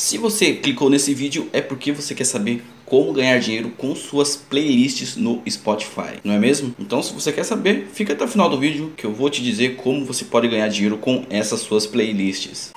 Se você clicou nesse vídeo é porque você quer saber como ganhar dinheiro com suas playlists no Spotify, não é mesmo? Então se você quer saber, fica até o final do vídeo que eu vou te dizer como você pode ganhar dinheiro com essas suas playlists.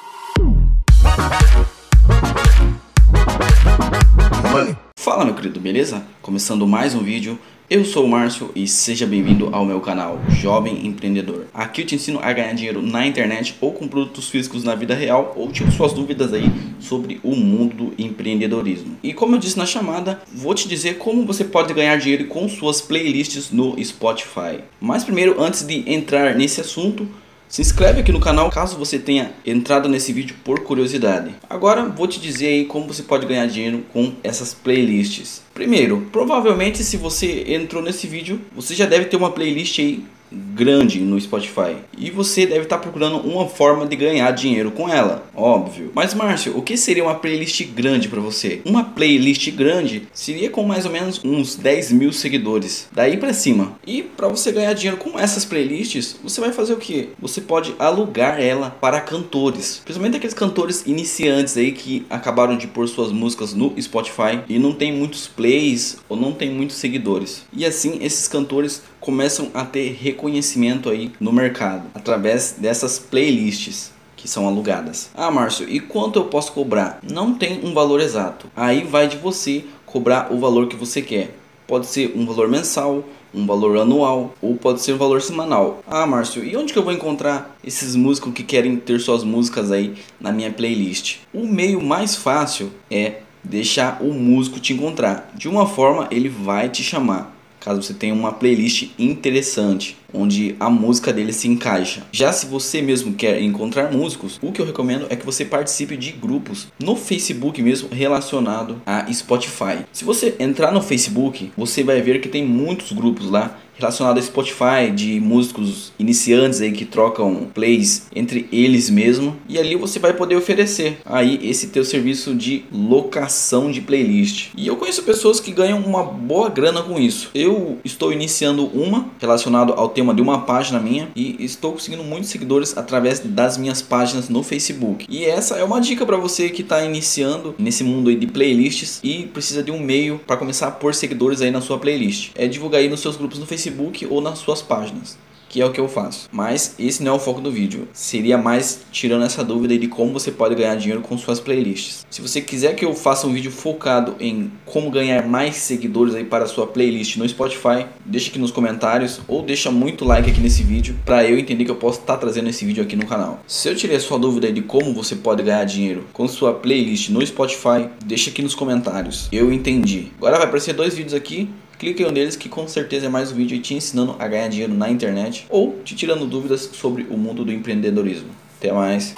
Fala meu querido, beleza? Começando mais um vídeo eu sou o Márcio e seja bem-vindo ao meu canal Jovem Empreendedor. Aqui eu te ensino a ganhar dinheiro na internet ou com produtos físicos na vida real ou tiro suas dúvidas aí sobre o mundo do empreendedorismo. E como eu disse na chamada, vou te dizer como você pode ganhar dinheiro com suas playlists no Spotify. Mas primeiro, antes de entrar nesse assunto, se inscreve aqui no canal caso você tenha entrado nesse vídeo por curiosidade. Agora vou te dizer aí como você pode ganhar dinheiro com essas playlists. Primeiro, provavelmente se você entrou nesse vídeo, você já deve ter uma playlist aí grande no Spotify e você deve estar procurando uma forma de ganhar dinheiro com ela, óbvio. Mas Márcio, o que seria uma playlist grande para você? Uma playlist grande seria com mais ou menos uns 10 mil seguidores, daí para cima. E para você ganhar dinheiro com essas playlists, você vai fazer o que? Você pode alugar ela para cantores, principalmente aqueles cantores iniciantes aí que acabaram de pôr suas músicas no Spotify e não tem muitos plays ou não tem muitos seguidores. E assim esses cantores começam a ter reconhecimento aí no mercado através dessas playlists que são alugadas. Ah, Márcio, e quanto eu posso cobrar? Não tem um valor exato. Aí vai de você cobrar o valor que você quer. Pode ser um valor mensal, um valor anual ou pode ser um valor semanal. Ah, Márcio, e onde que eu vou encontrar esses músicos que querem ter suas músicas aí na minha playlist? O meio mais fácil é deixar o músico te encontrar. De uma forma, ele vai te chamar caso você tenha uma playlist interessante onde a música dele se encaixa. Já se você mesmo quer encontrar músicos, o que eu recomendo é que você participe de grupos no Facebook mesmo relacionado a Spotify. Se você entrar no Facebook, você vai ver que tem muitos grupos lá relacionado a Spotify de músicos iniciantes aí que trocam plays entre eles mesmo e ali você vai poder oferecer aí esse teu serviço de locação de playlist. E eu conheço pessoas que ganham uma boa grana com isso. Eu estou iniciando uma relacionado ao tema de uma página minha e estou conseguindo muitos seguidores através das minhas páginas no Facebook. E essa é uma dica para você que está iniciando nesse mundo aí de playlists e precisa de um meio para começar a pôr seguidores aí na sua playlist. É divulgar aí nos seus grupos no Facebook ou nas suas páginas que é o que eu faço. Mas esse não é o foco do vídeo. Seria mais tirando essa dúvida de como você pode ganhar dinheiro com suas playlists. Se você quiser que eu faça um vídeo focado em como ganhar mais seguidores aí para a sua playlist no Spotify, deixa aqui nos comentários ou deixa muito like aqui nesse vídeo para eu entender que eu posso estar tá trazendo esse vídeo aqui no canal. Se eu tirei a sua dúvida de como você pode ganhar dinheiro com sua playlist no Spotify, deixa aqui nos comentários. Eu entendi. Agora vai aparecer dois vídeos aqui Clique em um deles que com certeza é mais um vídeo te ensinando a ganhar dinheiro na internet ou te tirando dúvidas sobre o mundo do empreendedorismo. Até mais!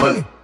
Money.